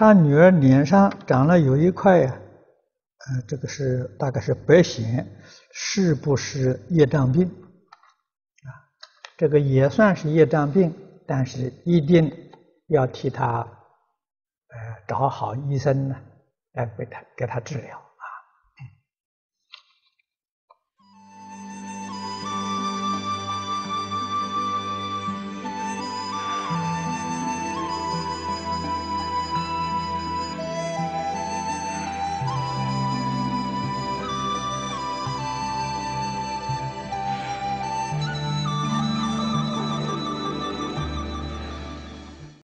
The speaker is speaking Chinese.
他女儿脸上长了有一块呀呃这个是大概是白癣是不是业障病？啊这个也算是业障病但是一定要替他呃找好医生呢来给他给他治疗。